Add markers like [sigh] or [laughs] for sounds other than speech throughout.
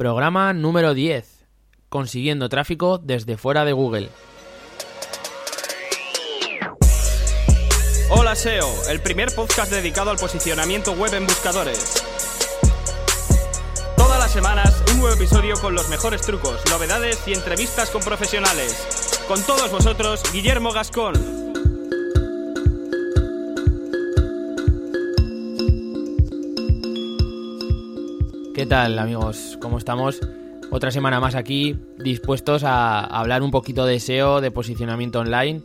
programa número 10, consiguiendo tráfico desde fuera de Google. Hola SEO, el primer podcast dedicado al posicionamiento web en buscadores. Todas las semanas un nuevo episodio con los mejores trucos, novedades y entrevistas con profesionales. Con todos vosotros, Guillermo Gascón. ¿Qué tal amigos? ¿Cómo estamos? Otra semana más aquí, dispuestos a hablar un poquito de SEO, de posicionamiento online.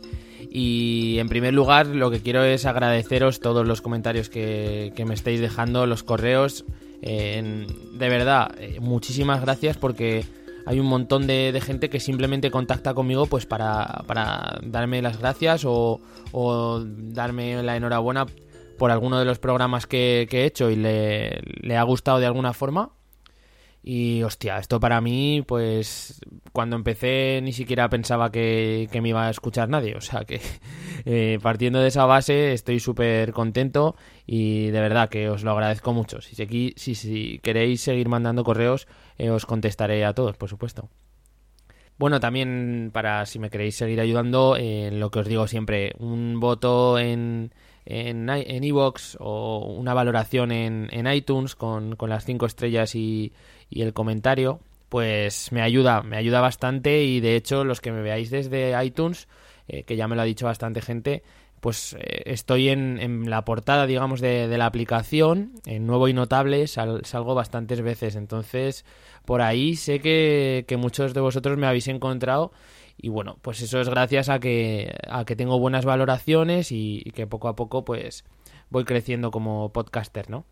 Y en primer lugar, lo que quiero es agradeceros todos los comentarios que, me estáis dejando, los correos. de verdad, eh, muchísimas gracias porque hay un montón de, gente que simplemente contacta conmigo pues para, darme las gracias o darme la enhorabuena por alguno de los programas que, he hecho y le, ha gustado de alguna forma. Y hostia, esto para mí, pues cuando empecé ni siquiera pensaba que, me iba a escuchar nadie. O sea que [laughs] eh, partiendo de esa base estoy súper contento y de verdad que os lo agradezco mucho. Si, si, si queréis seguir mandando correos, eh, os contestaré a todos, por supuesto. Bueno, también para si me queréis seguir ayudando, eh, lo que os digo siempre, un voto en, en Evox o una valoración en, en iTunes con, con, las cinco estrellas y, y, el comentario, pues me ayuda, me ayuda bastante y de hecho los que me veáis desde iTunes, eh, que ya me lo ha dicho bastante gente, pues eh, estoy en, en, la portada, digamos, de, de, la aplicación, en Nuevo y Notable, salgo bastantes veces, entonces por ahí sé que, que muchos de vosotros me habéis encontrado y bueno, pues eso es gracias a que, a que tengo buenas valoraciones y, que poco a poco pues voy creciendo como podcaster, ¿no?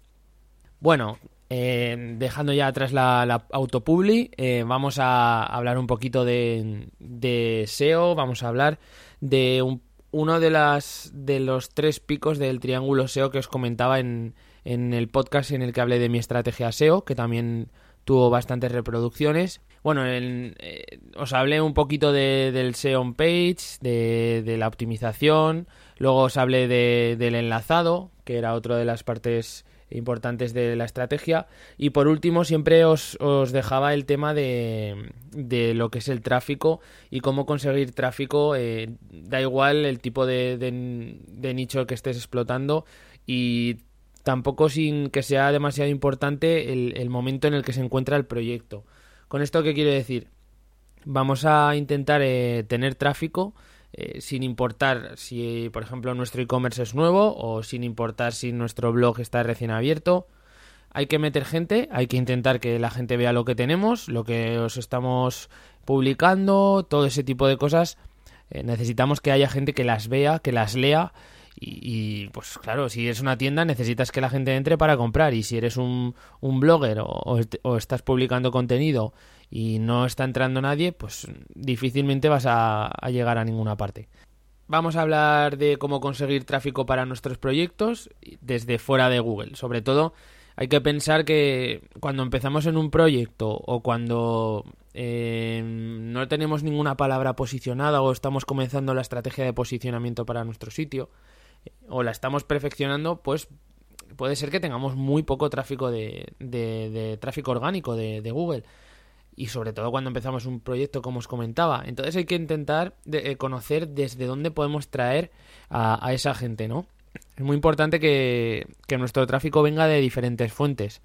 Bueno, eh, dejando ya atrás la, autopubli, eh, vamos a hablar un poquito de, de SEO, vamos a hablar de uno de, las, de los tres picos del triángulo SEO que os comentaba en, en el podcast en el que hablé de mi estrategia SEO, que también tuvo bastantes reproducciones. Bueno, eh, os hablé un poquito de, del SEO on page, de, la optimización, luego os hablé del enlazado, que era otra de las partes importantes de la estrategia. Y por último, siempre os, dejaba el tema de, de, lo que es el tráfico y cómo conseguir tráfico. Eh, da igual el tipo de, de, nicho que estés explotando y tampoco sin que sea demasiado importante el momento en el que se encuentra el proyecto. ¿Con esto qué quiere decir? Vamos a intentar eh, tener tráfico eh, sin importar si, por ejemplo, nuestro e-commerce es nuevo o sin importar si nuestro blog está recién abierto. Hay que meter gente, hay que intentar que la gente vea lo que tenemos, lo que os estamos publicando, todo ese tipo de cosas. Eh, necesitamos que haya gente que las vea, que las lea y, pues claro, si es una tienda necesitas que la gente entre para comprar y si eres un, un blogger o, estás publicando contenido y no está entrando nadie, pues difícilmente vas a, llegar a ninguna parte. Vamos a hablar de cómo conseguir tráfico para nuestros proyectos desde fuera de Google. Sobre todo hay que pensar que cuando empezamos en un proyecto o cuando eh, no tenemos ninguna palabra posicionada o estamos comenzando la estrategia de posicionamiento para nuestro sitio, o la estamos perfeccionando, pues puede ser que tengamos muy poco tráfico de, de, tráfico orgánico de, de, Google. Y sobre todo cuando empezamos un proyecto, como os comentaba. Entonces hay que intentar eh, conocer desde dónde podemos traer a, esa gente, ¿no? Es muy importante que, que, nuestro tráfico venga de diferentes fuentes.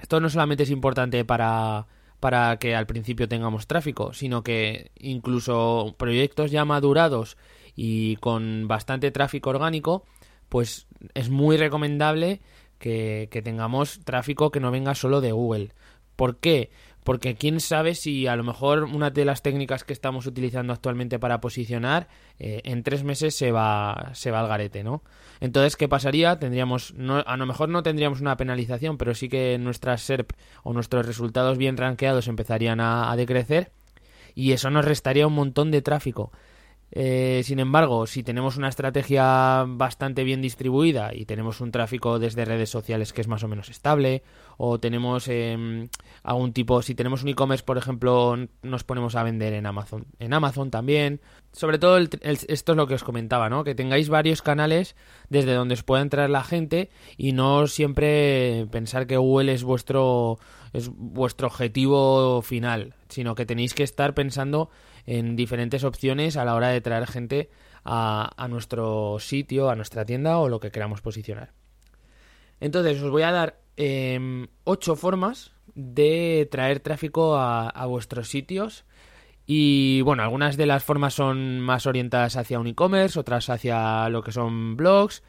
Esto no solamente es importante para, para que al principio tengamos tráfico, sino que incluso proyectos ya madurados y con bastante tráfico orgánico, pues es muy recomendable que, tengamos tráfico que no venga solo de Google. ¿Por qué? Porque quién sabe si a lo mejor una de las técnicas que estamos utilizando actualmente para posicionar eh, en tres meses se va, se va al garete, ¿no? Entonces, ¿qué pasaría? Tendríamos, no, a lo mejor no tendríamos una penalización, pero sí que nuestras SERP o nuestros resultados bien rankeados empezarían a decrecer y eso nos restaría un montón de tráfico. Eh, sin embargo, si tenemos una estrategia bastante bien distribuida y tenemos un tráfico desde redes sociales que es más o menos estable, o tenemos em, algún tipo, si tenemos un e-commerce, por ejemplo, nos ponemos a vender en Amazon, en Amazon también. Sobre todo esto es lo que os comentaba, ¿no? Que tengáis varios canales desde donde os pueda entrar la gente y no siempre pensar que Google es vuestro es vuestro objetivo final, sino que tenéis que estar pensando en diferentes opciones a la hora de traer gente a, a nuestro sitio, a nuestra tienda o lo que queramos posicionar. Entonces os voy a dar em, ocho formas de traer tráfico a, vuestros sitios. Y bueno, algunas de las formas son más orientadas hacia un e-commerce, otras hacia lo que son blogs.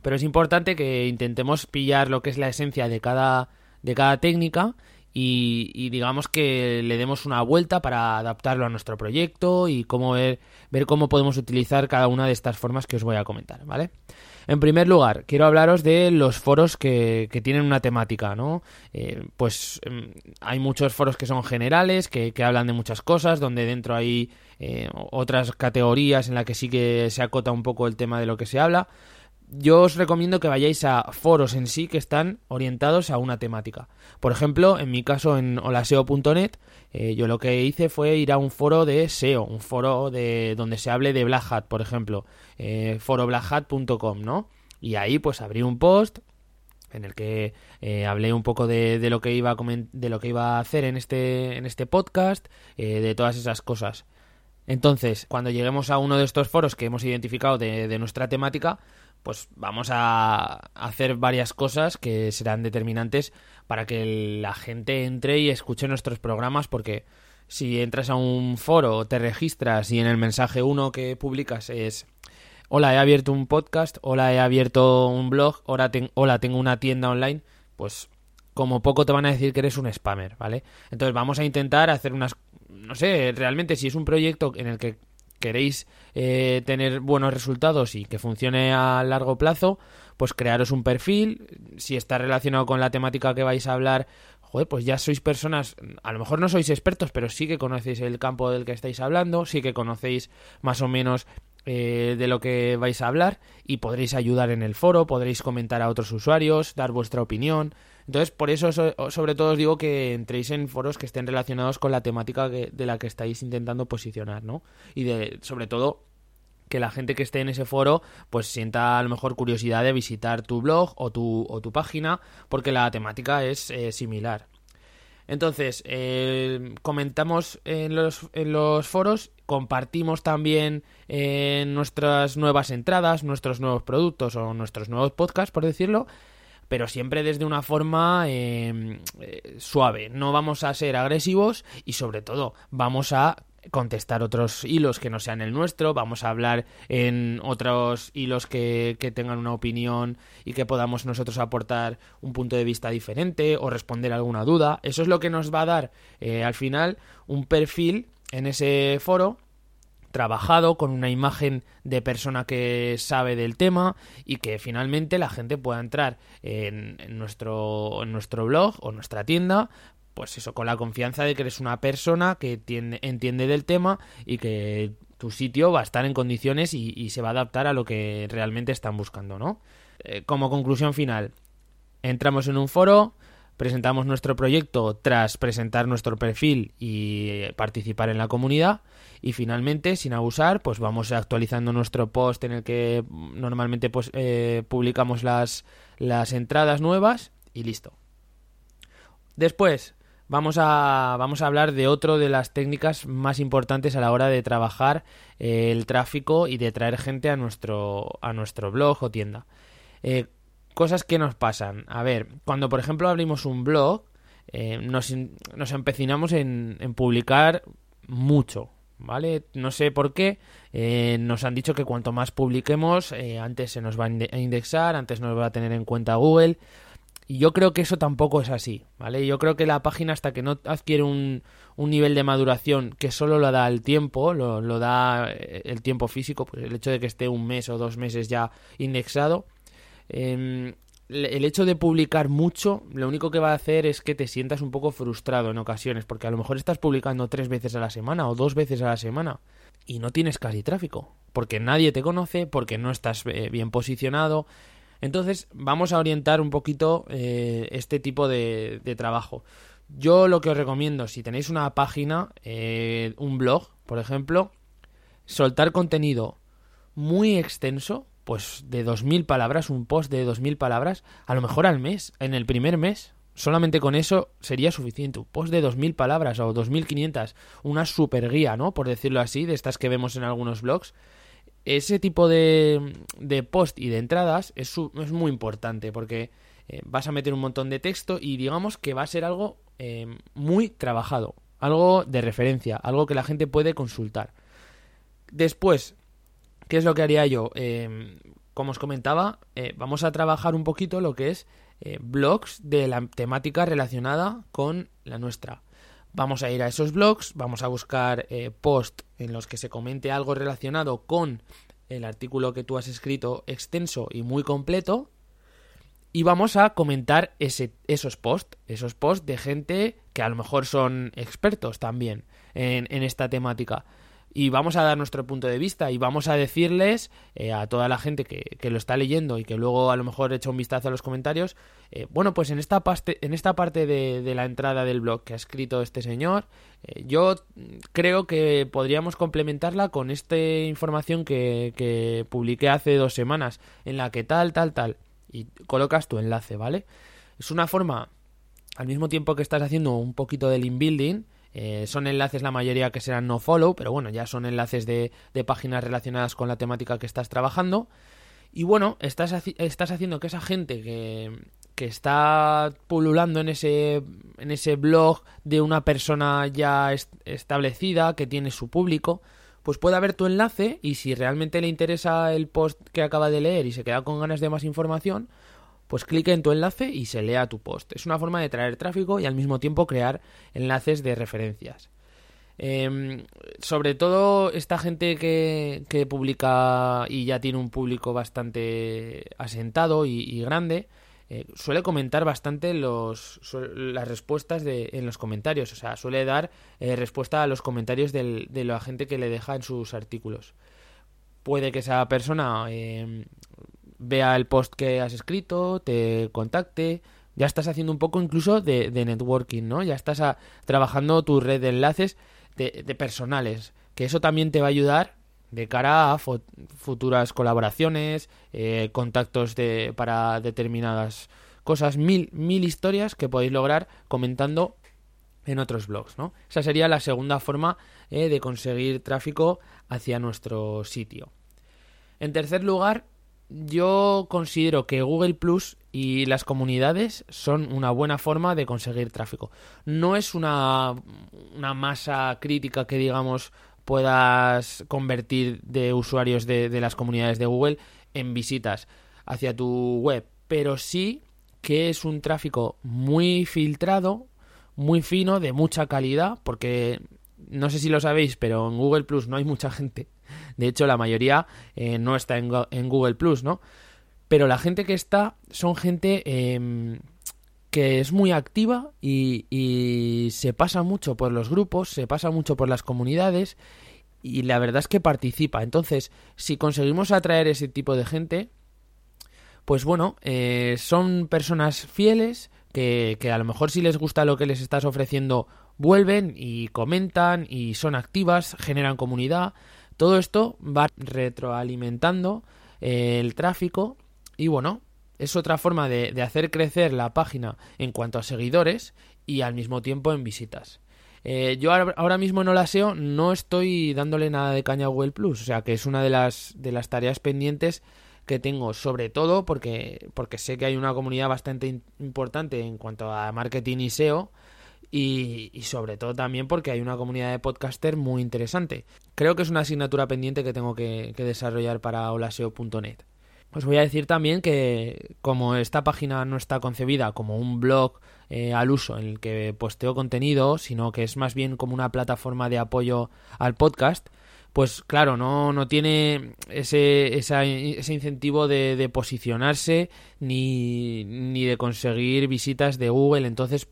Pero es importante que intentemos pillar lo que es la esencia de cada, de cada técnica y, digamos que le demos una vuelta para adaptarlo a nuestro proyecto y cómo ver, cómo podemos utilizar cada una de estas formas que os voy a comentar, ¿vale? En primer lugar, quiero hablaros de los foros que, tienen una temática, ¿no? Eh, pues em, hay muchos foros que son generales, que, hablan de muchas cosas, donde dentro hay eh, otras categorías en las que sí que se acota un poco el tema de lo que se habla. Yo os recomiendo que vayáis a foros en sí que están orientados a una temática. Por ejemplo, en mi caso en holaseo.net, eh, yo lo que hice fue ir a un foro de SEO, un foro de donde se hable de Black Hat, por ejemplo, eh, ¿no? Y ahí pues abrí un post en el que eh, hablé un poco de, lo que iba a de lo que iba a hacer en este en este podcast, eh, de todas esas cosas. Entonces, cuando lleguemos a uno de estos foros que hemos identificado de nuestra temática, pues vamos a hacer varias cosas que serán determinantes para que la gente entre y escuche nuestros programas porque si entras a un foro, te registras y en el mensaje uno que publicas es hola, he abierto un podcast, hola, he abierto un blog, hola, hola tengo una tienda online, pues como poco te van a decir que eres un spammer, ¿vale? Entonces vamos a intentar hacer unas, no sé, realmente si es un proyecto en el que queréis eh, tener buenos resultados y que funcione a largo plazo, pues crearos un perfil. Si está relacionado con la temática que vais a hablar, joder, pues ya sois personas, a lo mejor no sois expertos, pero sí que conocéis el campo del que estáis hablando, sí que conocéis más o menos eh, de lo que vais a hablar y podréis ayudar en el foro, podréis comentar a otros usuarios, dar vuestra opinión. Entonces, por eso sobre todo os digo que entréis en foros que estén relacionados con la temática de la que estáis intentando posicionar, ¿no? Y de, sobre todo, que la gente que esté en ese foro pues sienta a lo mejor curiosidad de visitar tu blog o tu, o tu página porque la temática es eh, similar. Entonces, eh, comentamos en los, en los foros, compartimos también eh, nuestras nuevas entradas, nuestros nuevos productos o nuestros nuevos podcasts, por decirlo, pero siempre desde una forma em, eh, suave. No vamos a ser agresivos y sobre todo vamos a contestar otros hilos que no sean el nuestro, vamos a hablar en otros hilos que, tengan una opinión y que podamos nosotros aportar un punto de vista diferente o responder alguna duda. Eso es lo que nos va a dar eh, al final un perfil en ese foro trabajado con una imagen de persona que sabe del tema y que finalmente la gente pueda entrar en, nuestro, en nuestro blog o nuestra tienda pues eso, con la confianza de que eres una persona que entiende del tema y que tu sitio va a estar en condiciones y, se va a adaptar a lo que realmente están buscando, ¿no? Eh, como conclusión final, entramos en un foro, presentamos nuestro proyecto tras presentar nuestro perfil y participar en la comunidad y finalmente, sin abusar, pues vamos actualizando nuestro post en el que normalmente pues, eh, publicamos las, las entradas nuevas y listo. Después, vamos a, vamos a hablar de otro de las técnicas más importantes a la hora de trabajar eh, el tráfico y de traer gente a nuestro, a nuestro blog o tienda. Eh, cosas que nos pasan. A ver, cuando por ejemplo abrimos un blog, eh, nos, nos, empecinamos en, en, publicar mucho. ¿Vale? No sé por qué. nos han dicho que cuanto más publiquemos, antes se nos va a indexar, antes nos va a tener en cuenta Google. Y yo creo que eso tampoco es así, ¿vale? Yo creo que la página hasta que no adquiere un, un nivel de maduración que solo lo da el tiempo, lo, lo, da eh, el tiempo físico, pues el hecho de que esté un mes o dos meses ya indexado, em, el hecho de publicar mucho, lo único que va a hacer es que te sientas un poco frustrado en ocasiones, porque a lo mejor estás publicando tres veces a la semana o dos veces a la semana y no tienes casi tráfico, porque nadie te conoce, porque no estás eh, bien posicionado, Entonces vamos a orientar un poquito eh, este tipo de, trabajo. Yo lo que os recomiendo, si tenéis una página, eh, un blog, por ejemplo, soltar contenido muy extenso, pues de 2.000 palabras, un post de 2.000 palabras, a lo mejor al mes, en el primer mes, solamente con eso sería suficiente. Un post de 2.000 palabras o 2.500, una super guía, ¿no? Por decirlo así, de estas que vemos en algunos blogs. Ese tipo de, de post y de entradas es, es muy importante porque eh, vas a meter un montón de texto y digamos que va a ser algo eh, muy trabajado, algo de referencia, algo que la gente puede consultar. Después, ¿qué es lo que haría yo? Eh, como os comentaba, vamos a trabajar un poquito lo que es eh, blogs de la temática relacionada con la nuestra. Vamos a ir a esos blogs, vamos a buscar eh, posts en los que se comente algo relacionado con el artículo que tú has escrito extenso y muy completo. Y vamos a comentar ese, esos posts, esos posts de gente que a lo mejor son expertos también en esta temática y vamos a dar nuestro punto de vista y vamos a decirles eh, a toda la gente que, que, lo está leyendo y que luego a lo mejor echa un vistazo a los comentarios, eh, bueno, pues en esta, parte, en esta parte de, de, la entrada del blog que ha escrito este señor, eh, yo creo que podríamos complementarla con esta información que, que publiqué hace dos semanas, en la que tal, tal, tal, y colocas tu enlace, ¿vale? Es una forma, al mismo tiempo que estás haciendo un poquito del inbuilding, eh, son enlaces la mayoría que serán no follow, pero bueno, ya son enlaces de, páginas relacionadas con la temática que estás trabajando. Y bueno, estás, estás haciendo que esa gente que, que está pululando en ese, en ese blog de una persona ya establecida, que tiene su público, pues pueda ver tu enlace y si realmente le interesa el post que acaba de leer y se queda con ganas de más información, pues clique en tu enlace y se lea tu post. Es una forma de traer tráfico y al mismo tiempo crear enlaces de referencias. Em, sobre todo esta gente que, que, publica y ya tiene un público bastante asentado y, grande, eh, suele comentar bastante los, las respuestas en los comentarios. O sea, suele dar eh, respuesta a los comentarios de la gente que le deja en sus artículos. Puede que esa persona em, vea el post que has escrito, te contacte, ya estás haciendo un poco incluso de, networking, ¿no? Ya estás trabajando tu red de enlaces de, personales, que eso también te va a ayudar de cara a futuras colaboraciones, eh, contactos de, para determinadas cosas, mil, mil historias que podéis lograr comentando en otros blogs, ¿no? Esa sería la segunda forma eh, de conseguir tráfico hacia nuestro sitio. En tercer lugar, yo considero que Google Plus y las comunidades son una buena forma de conseguir tráfico. No es una, una masa crítica que digamos puedas convertir de usuarios de, de las comunidades de Google en visitas hacia tu web, pero sí que es un tráfico muy filtrado, muy fino, de mucha calidad, porque no sé si lo sabéis, pero en Google Plus no hay mucha gente de hecho, la mayoría eh, no está en, Google Plus, ¿no? Pero la gente que está son gente em, que es muy activa y, se pasa mucho por los grupos, se pasa mucho por las comunidades y la verdad es que participa. Entonces, si conseguimos atraer ese tipo de gente, pues bueno, eh, son personas fieles que, que, a lo mejor si les gusta lo que les estás ofreciendo, vuelven y comentan y son activas, generan comunidad todo esto va retroalimentando eh, el tráfico y bueno, es otra forma de, hacer crecer la página en cuanto a seguidores y al mismo tiempo en visitas. Eh, yo ahora mismo en Olaseo no estoy dándole nada de caña a Google Plus, o sea que es una de las, de las tareas pendientes que tengo, sobre todo porque, porque sé que hay una comunidad bastante importante en cuanto a marketing y SEO y, sobre todo también porque hay una comunidad de podcaster muy interesante. Creo que es una asignatura pendiente que tengo que, desarrollar para holaseo.net. Os voy a decir también que como esta página no está concebida como un blog eh, al uso en el que posteo contenido, sino que es más bien como una plataforma de apoyo al podcast, pues claro, no, no tiene ese, ese incentivo de, de posicionarse ni, ni de conseguir visitas de Google. Entonces,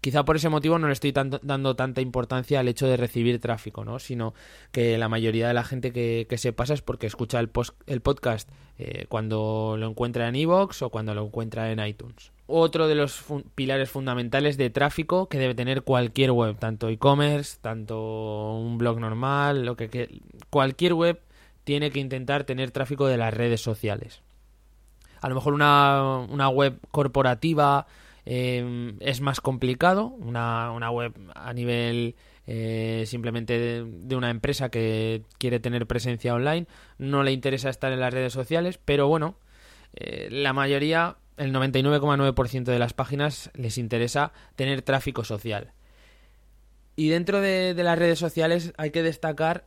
Quizá por ese motivo no le estoy dando tanta importancia al hecho de recibir tráfico, ¿no? Sino que la mayoría de la gente que, se pasa es porque escucha el, el podcast eh, cuando lo encuentra en iVoox o cuando lo encuentra en iTunes. Otro de los pilares fundamentales de tráfico que debe tener cualquier web, tanto e-commerce, tanto un blog normal, lo que cualquier web tiene que intentar tener tráfico de las redes sociales. A lo mejor una, una web corporativa eh, es más complicado, una, una, web a nivel eh, simplemente de, una empresa que quiere tener presencia online, no le interesa estar en las redes sociales, pero bueno, eh, la mayoría, el 99,9% de las páginas les interesa tener tráfico social. Y dentro de las redes sociales hay que destacar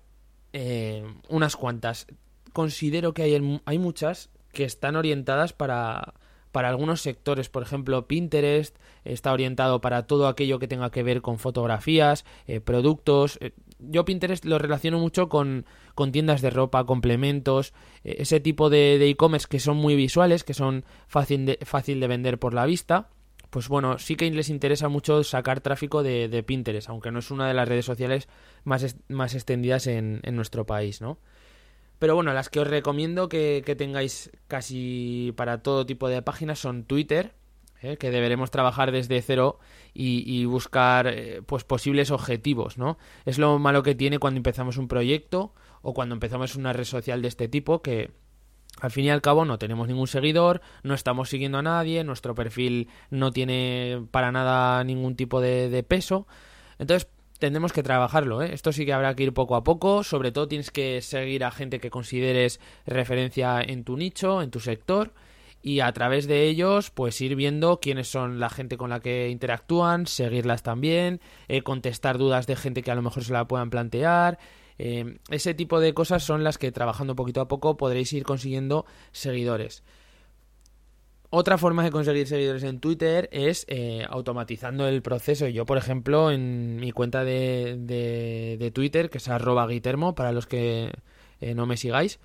eh, unas cuantas. Considero que hay, hay muchas que están orientadas para, para algunos sectores. Por ejemplo, Pinterest está orientado para todo aquello que tenga que ver con fotografías, eh, productos. Eh, yo Pinterest lo relaciono mucho con, con tiendas de ropa, complementos, ese tipo de e-commerce que son muy visuales, que son fácil de, fácil de vender por la vista pues bueno, sí que les interesa mucho sacar tráfico de, Pinterest, aunque no es una de las redes sociales más, más extendidas en, nuestro país, ¿no? Pero bueno, las que os recomiendo que, tengáis casi para todo tipo de páginas son Twitter, ¿eh? que deberemos trabajar desde cero y, buscar eh, pues posibles objetivos, ¿no? Es lo malo que tiene cuando empezamos un proyecto o cuando empezamos una red social de este tipo que al fin y al cabo no tenemos ningún seguidor, no estamos siguiendo a nadie, nuestro perfil no tiene para nada ningún tipo de, peso. Entonces tendremos que trabajarlo. ¿eh? Esto sí que habrá que ir poco a poco. Sobre todo tienes que seguir a gente que consideres referencia en tu nicho, en tu sector. Y a través de ellos, pues ir viendo quiénes son la gente con la que interactúan, seguirlas también, eh, contestar dudas de gente que a lo mejor se la puedan plantear, eh, ese tipo de cosas son las que trabajando poquito a poco podréis ir consiguiendo seguidores. Otra forma de conseguir seguidores en Twitter es eh, automatizando el proceso. Yo, por ejemplo, en mi cuenta de, de, Twitter, que es arroba guitermo, para los que eh, no me sigáis,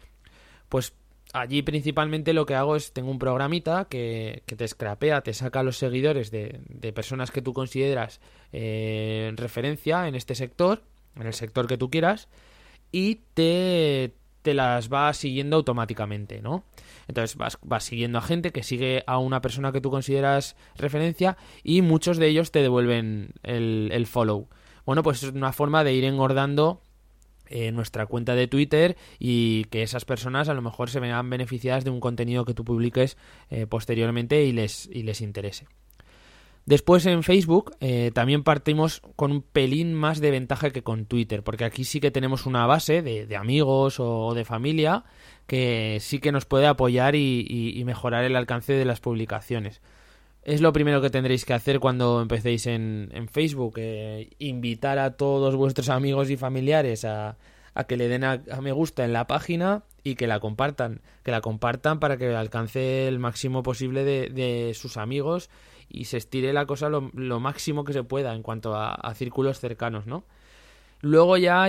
pues allí principalmente lo que hago es, tengo un programita que, te scrapea, te saca los seguidores de, de personas que tú consideras referencia en este sector en el sector que tú quieras y te, te las va siguiendo automáticamente, ¿no? Entonces vas, vas, siguiendo a gente que sigue a una persona que tú consideras referencia y muchos de ellos te devuelven el, follow. Bueno, pues es una forma de ir engordando eh, nuestra cuenta de Twitter y que esas personas a lo mejor se vean beneficiadas de un contenido que tú publiques eh, posteriormente y les, y les interese. Después en Facebook eh, también partimos con un pelín más de ventaja que con Twitter, porque aquí sí que tenemos una base de, amigos o de familia que sí que nos puede apoyar y, mejorar el alcance de las publicaciones. Es lo primero que tendréis que hacer cuando empecéis en, Facebook, eh, invitar a todos vuestros amigos y familiares a, que le den a, me gusta en la página y que la compartan, que la compartan para que alcance el máximo posible de sus amigos y se estire la cosa lo, máximo que se pueda en cuanto a, círculos cercanos, ¿no? Luego ya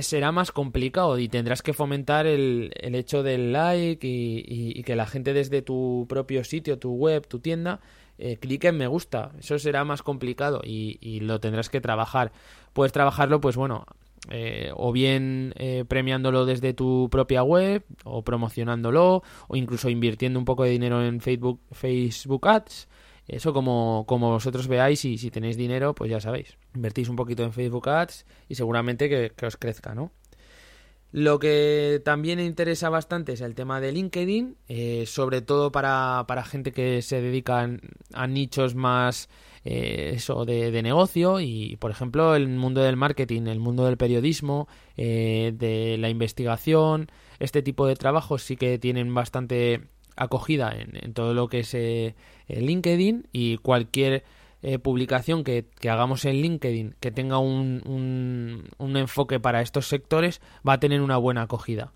será más complicado y tendrás que fomentar el, el hecho del like y, que la gente desde tu propio sitio, tu web, tu tienda, eh, clique en me gusta. Eso será más complicado y, lo tendrás que trabajar. Puedes trabajarlo, pues bueno, eh, o bien eh, premiándolo desde tu propia web o promocionándolo o incluso invirtiendo un poco de dinero en Facebook, Facebook Ads eso como, como vosotros veáis y si tenéis dinero, pues ya sabéis. Invertís un poquito en Facebook Ads y seguramente que, os crezca, ¿no? Lo que también interesa bastante es el tema de LinkedIn, eh, sobre todo para, para, gente que se dedica a nichos más eh, eso de, negocio y, por ejemplo, el mundo del marketing, el mundo del periodismo, eh, de la investigación, este tipo de trabajos sí que tienen bastante acogida en, todo lo que es eh, LinkedIn y cualquier eh, publicación que, hagamos en LinkedIn que tenga un, enfoque para estos sectores va a tener una buena acogida.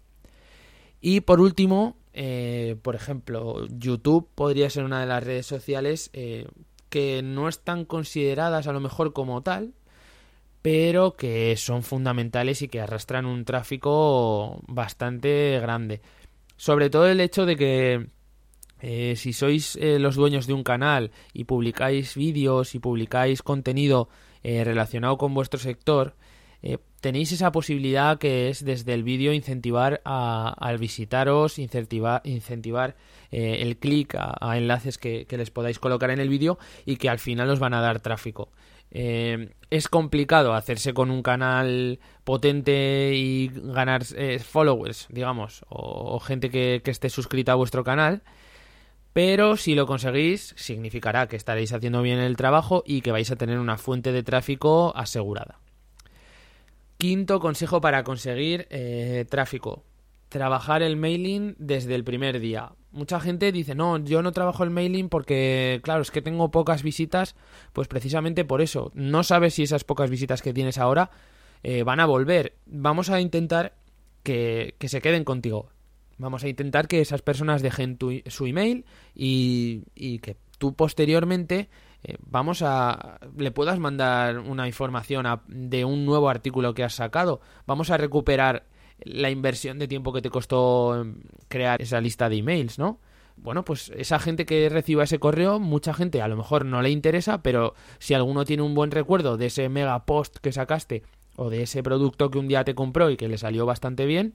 Y por último, eh, por ejemplo, YouTube podría ser una de las redes sociales que no están consideradas a lo mejor como tal, pero que son fundamentales y que arrastran un tráfico bastante grande. Sobre todo el hecho de que Eh, si sois eh, los dueños de un canal y publicáis vídeos y publicáis contenido eh, relacionado con vuestro sector, tenéis esa posibilidad que es desde el vídeo incentivar al visitaros, incentivar, incentivar el clic a, enlaces que, que, les podáis colocar en el vídeo y que al final os van a dar tráfico. Eh, es complicado hacerse con un canal potente y ganar eh, followers, digamos, o, gente que, esté suscrita a vuestro canal. Pero si lo conseguís, significará que estaréis haciendo bien el trabajo y que vais a tener una fuente de tráfico asegurada. Quinto consejo para conseguir eh, tráfico. Trabajar el mailing desde el primer día mucha gente dice, no, yo no trabajo el mailing porque, claro, es que tengo pocas visitas, pues precisamente por eso. No sabes si esas pocas visitas que tienes ahora eh, van a volver. Vamos a intentar que, que, se queden contigo. Vamos a intentar que esas personas dejen tu, su email y, y, que tú posteriormente eh, vamos a le puedas mandar una información de un nuevo artículo que has sacado. Vamos a recuperar la inversión de tiempo que te costó em, crear esa lista de emails, ¿no? Bueno, pues esa gente que reciba ese correo, mucha gente a lo mejor no le interesa, pero si alguno tiene un buen recuerdo de ese mega post que sacaste o de ese producto que un día te compró y que le salió bastante bien,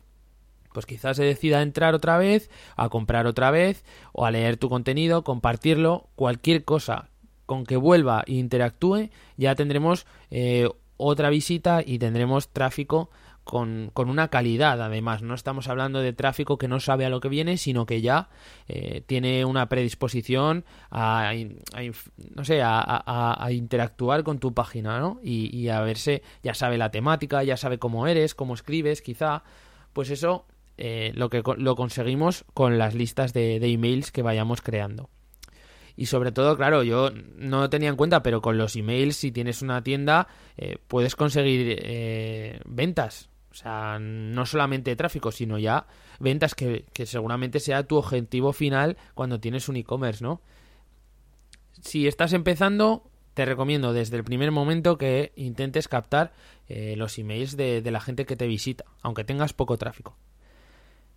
pues quizás se decida a entrar otra vez, a comprar otra vez, o a leer tu contenido, compartirlo, cualquier cosa con que vuelva e interactúe, ya tendremos eh, otra visita y tendremos tráfico con, con, una calidad además. No estamos hablando de tráfico que no sabe a lo que viene, sino que ya eh, tiene una predisposición a, no sé, a, interactuar con tu página, ¿no? Y, a verse, ya sabe la temática, ya sabe cómo eres, cómo escribes, quizá. Pues eso eh, lo que lo conseguimos con las listas de, de emails que vayamos creando. Y sobre todo, claro, yo no tenía en cuenta, pero con los emails, si tienes una tienda, eh, puedes conseguir eh, ventas. O sea, no solamente tráfico, sino ya ventas que, seguramente sea tu objetivo final cuando tienes un e-commerce, ¿no? Si estás empezando, te recomiendo desde el primer momento que intentes captar eh, los emails de, de la gente que te visita, aunque tengas poco tráfico.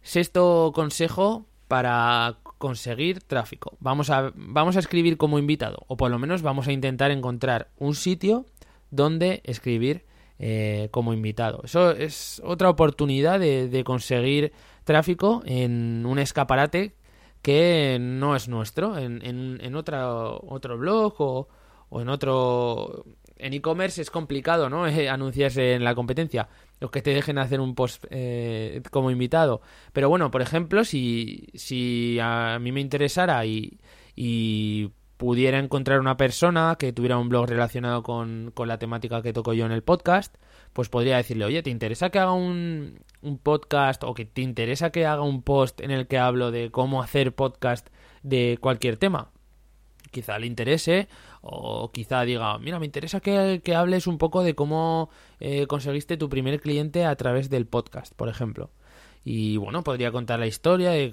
Sexto consejo para conseguir tráfico. Vamos a, vamos a escribir como invitado, o por lo menos vamos a intentar encontrar un sitio donde escribir eh, como invitado. Eso es otra oportunidad de, conseguir tráfico en un escaparate que no es nuestro, en, en, otro blog o, o en otro... En e-commerce es complicado, ¿no? [laughs] anunciarse en la competencia. Los que te dejen hacer un post eh, como invitado. Pero bueno, por ejemplo, si, si a mí me interesara y pudiera encontrar una persona que tuviera un blog relacionado con, la temática que toco yo en el podcast, pues podría decirle, oye, ¿te interesa que haga un, un, podcast o que te interesa que haga un post en el que hablo de cómo hacer podcast de cualquier tema? Quizá le interese o quizá diga, mira, me interesa que, que hables un poco de cómo eh, conseguiste tu primer cliente a través del podcast, por ejemplo y bueno, podría contar la historia. De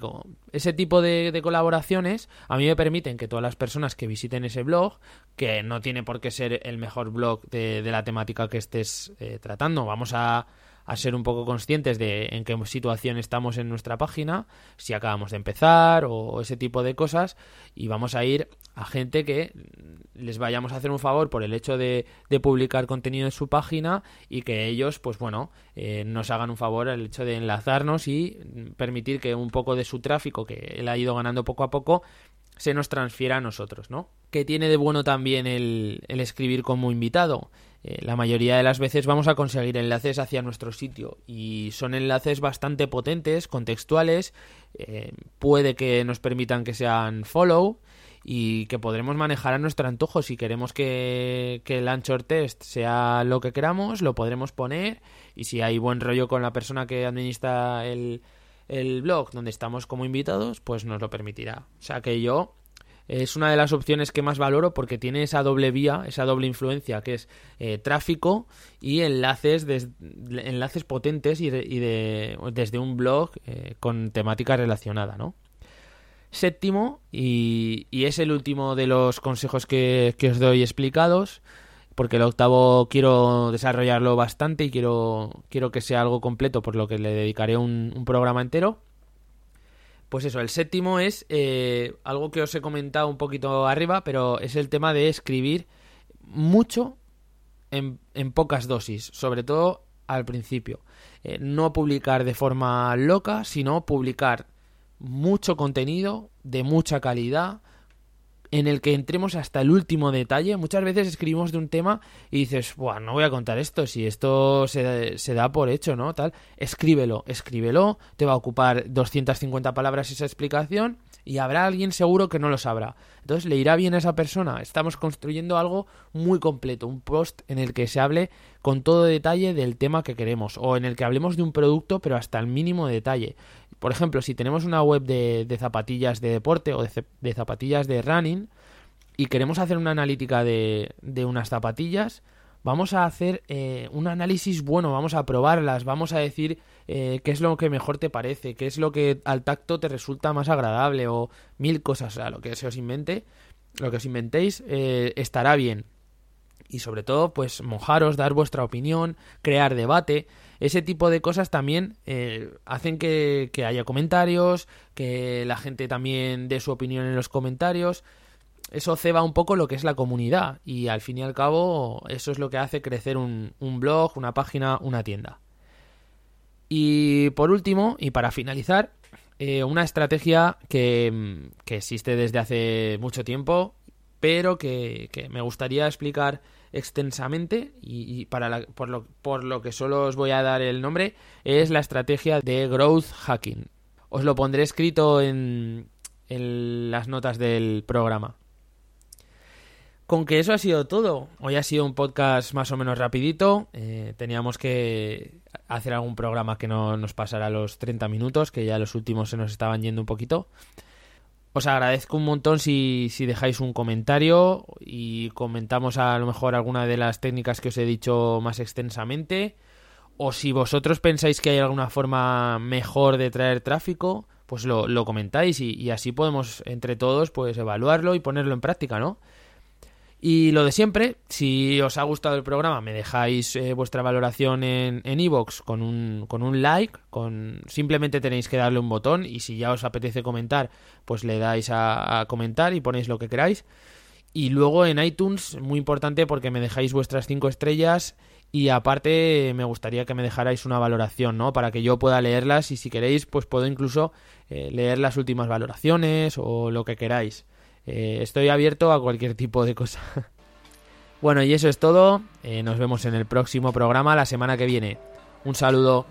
ese tipo de, colaboraciones a mí me permiten que todas las personas que visiten ese blog, que no tiene por qué ser el mejor blog de, la temática que estés eh, tratando, vamos a, a ser un poco conscientes de en qué situación estamos en nuestra página, si acabamos de empezar o ese tipo de cosas, y vamos a ir a gente que les vayamos a hacer un favor por el hecho de, publicar contenido en su página y que ellos, pues bueno, eh, nos hagan un favor el hecho de enlazarnos y permitir que un poco de su tráfico que él ha ido ganando poco a poco se nos transfiera a nosotros, ¿no? Que tiene de bueno también el, el escribir como invitado. Eh, la mayoría de las veces vamos a conseguir enlaces hacia nuestro sitio y son enlaces bastante potentes, contextuales, eh, puede que nos permitan que sean follow y que podremos manejar a nuestro antojo. Si queremos que, que el Anchor Test sea lo que queramos, lo podremos poner y si hay buen rollo con la persona que administra el, el blog donde estamos como invitados, pues nos lo permitirá. O sea que yo es una de las opciones que más valoro porque tiene esa doble vía, esa doble influencia que es eh, tráfico y enlaces, enlaces potentes y, de, desde un blog eh, con temática relacionada, ¿no? Séptimo, y, es el último de los consejos que, os doy explicados, porque el octavo quiero desarrollarlo bastante y quiero, quiero que sea algo completo, por lo que le dedicaré un programa entero Pues eso, el séptimo es eh, algo que os he comentado un poquito arriba, pero es el tema de escribir mucho en, pocas dosis, sobre todo al principio. Eh, no publicar de forma loca, sino publicar mucho contenido de mucha calidad, en el que entremos hasta el último detalle. Muchas veces escribimos de un tema y dices, Buah, no voy a contar esto, si esto se, se, da por hecho, ¿no? Tal, escríbelo, escríbelo, te va a ocupar 250 palabras esa explicación y habrá alguien seguro que no lo sabrá. Entonces le irá bien a esa persona. Estamos construyendo algo muy completo, un post en el que se hable con todo detalle del tema que queremos o en el que hablemos de un producto pero hasta el mínimo detalle. Por ejemplo, si tenemos una web de, zapatillas de deporte o de, zapatillas de running y queremos hacer una analítica de, unas zapatillas, vamos a hacer eh, un análisis bueno, vamos a probarlas, vamos a decir eh, qué es lo que mejor te parece, qué es lo que al tacto te resulta más agradable o mil cosas, o lo que se os invente, lo que os inventéis eh, estará bien. Y sobre todo, pues mojaros, dar vuestra opinión, crear debate ese tipo de cosas también eh, hacen que, haya comentarios, que la gente también dé su opinión en los comentarios. Eso ceba un poco lo que es la comunidad y al fin y al cabo eso es lo que hace crecer un, blog, una página, una tienda. Y por último, y para finalizar, eh, una estrategia que, que, existe desde hace mucho tiempo, pero que, que me gustaría explicar extensamente y, para por, lo, por lo que solo os voy a dar el nombre, es la estrategia de growth hacking. Os lo pondré escrito en, en las notas del programa. Con que eso ha sido todo. Hoy ha sido un podcast más o menos rapidito. Eh, teníamos que hacer algún programa que no nos pasara los 30 minutos, que ya los últimos se nos estaban yendo un poquito. Os agradezco un montón si, dejáis un comentario y comentamos a lo mejor alguna de las técnicas que os he dicho más extensamente. O si vosotros pensáis que hay alguna forma mejor de traer tráfico, pues lo, comentáis y, y, así podemos entre todos pues evaluarlo y ponerlo en práctica, ¿no? Y lo de siempre, si os ha gustado el programa, me dejáis eh, vuestra valoración en Evox con, un, con un like, con simplemente tenéis que darle un botón y si ya os apetece comentar, pues le dais a, comentar y ponéis lo que queráis. Y luego en iTunes, muy importante porque me dejáis vuestras 5 estrellas y aparte me gustaría que me dejarais una valoración, ¿no? Para que yo pueda leerlas y si queréis, pues puedo incluso eh, leer las últimas valoraciones o lo que queráis. Eh, estoy abierto a cualquier tipo de cosa. [laughs] bueno, y eso es todo. Eh, nos vemos en el próximo programa la semana que viene. Un saludo.